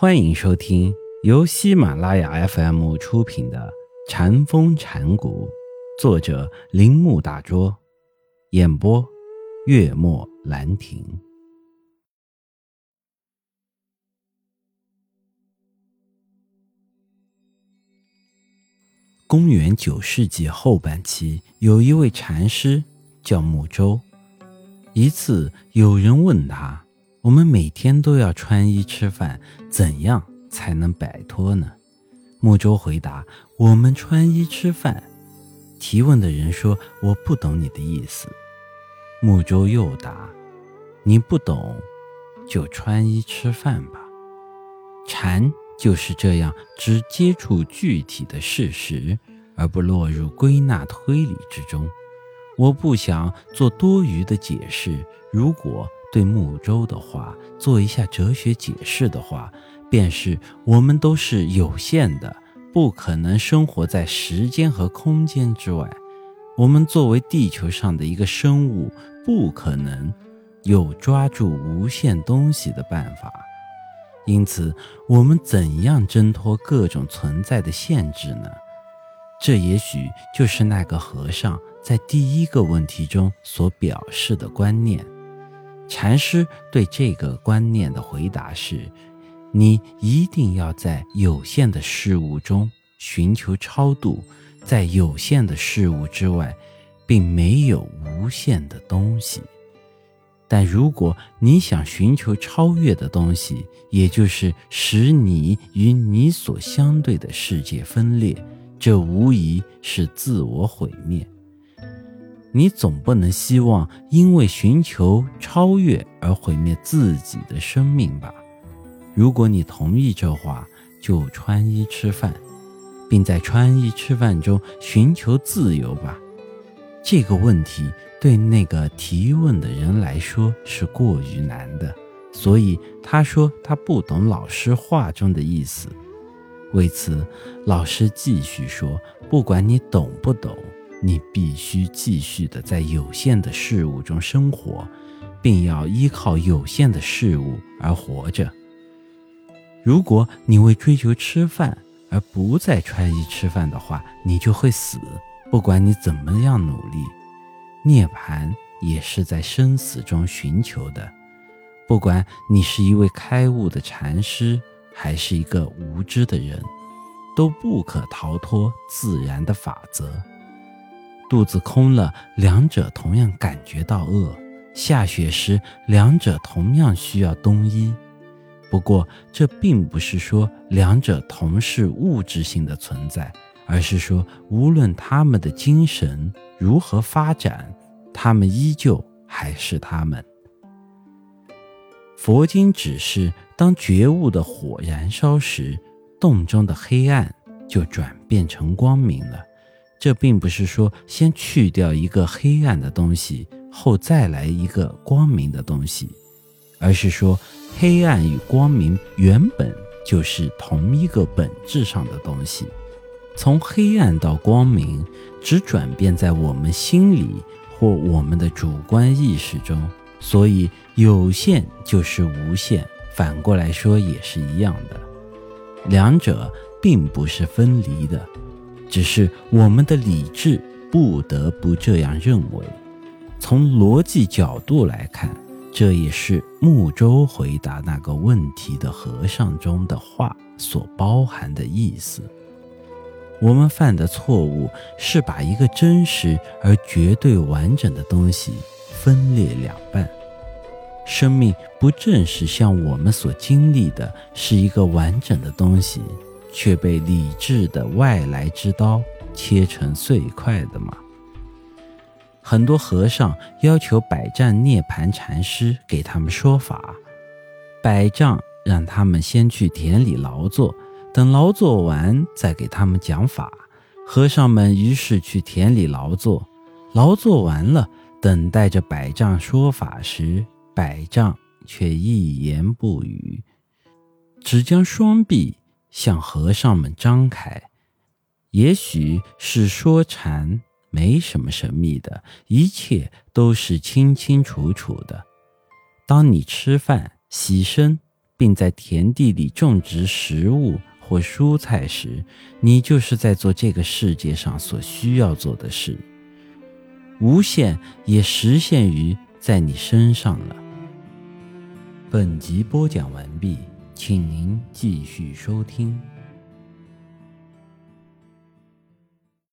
欢迎收听由喜马拉雅 FM 出品的《禅风禅谷，作者铃木大拙，演播月末兰亭。公元九世纪后半期，有一位禅师叫木舟。一次，有人问他：“我们每天都要穿衣吃饭，怎样才能摆脱呢？”木舟回答：“我们穿衣吃饭。”提问的人说：“我不懂你的意思。”木舟又答：“你不懂，就穿衣吃饭吧。”禅。就是这样，只接触具体的事实，而不落入归纳推理之中。我不想做多余的解释。如果对木舟的话做一下哲学解释的话，便是我们都是有限的，不可能生活在时间和空间之外。我们作为地球上的一个生物，不可能有抓住无限东西的办法。因此，我们怎样挣脱各种存在的限制呢？这也许就是那个和尚在第一个问题中所表示的观念。禅师对这个观念的回答是：你一定要在有限的事物中寻求超度，在有限的事物之外，并没有无限的东西。但如果你想寻求超越的东西，也就是使你与你所相对的世界分裂，这无疑是自我毁灭。你总不能希望因为寻求超越而毁灭自己的生命吧？如果你同意这话，就穿衣吃饭，并在穿衣吃饭中寻求自由吧。这个问题。对那个提问的人来说是过于难的，所以他说他不懂老师话中的意思。为此，老师继续说：“不管你懂不懂，你必须继续的在有限的事物中生活，并要依靠有限的事物而活着。如果你为追求吃饭而不再穿衣吃饭的话，你就会死。不管你怎么样努力。”涅槃也是在生死中寻求的，不管你是一位开悟的禅师，还是一个无知的人，都不可逃脱自然的法则。肚子空了，两者同样感觉到饿；下雪时，两者同样需要冬衣。不过，这并不是说两者同是物质性的存在。而是说，无论他们的精神如何发展，他们依旧还是他们。佛经指示，当觉悟的火燃烧时，洞中的黑暗就转变成光明了。这并不是说先去掉一个黑暗的东西，后再来一个光明的东西，而是说，黑暗与光明原本就是同一个本质上的东西。从黑暗到光明，只转变在我们心里或我们的主观意识中，所以有限就是无限，反过来说也是一样的。两者并不是分离的，只是我们的理智不得不这样认为。从逻辑角度来看，这也是木舟回答那个问题的和尚中的话所包含的意思。我们犯的错误是把一个真实而绝对完整的东西分裂两半。生命不正是像我们所经历的，是一个完整的东西，却被理智的外来之刀切成碎块的吗？很多和尚要求百丈涅盘禅师给他们说法，百丈让他们先去田里劳作。等劳作完，再给他们讲法。和尚们于是去田里劳作，劳作完了，等待着百丈说法时，百丈却一言不语，只将双臂向和尚们张开。也许是说禅没什么神秘的，一切都是清清楚楚的。当你吃饭、洗身。并在田地里种植食物或蔬菜时，你就是在做这个世界上所需要做的事。无限也实现于在你身上了。本集播讲完毕，请您继续收听。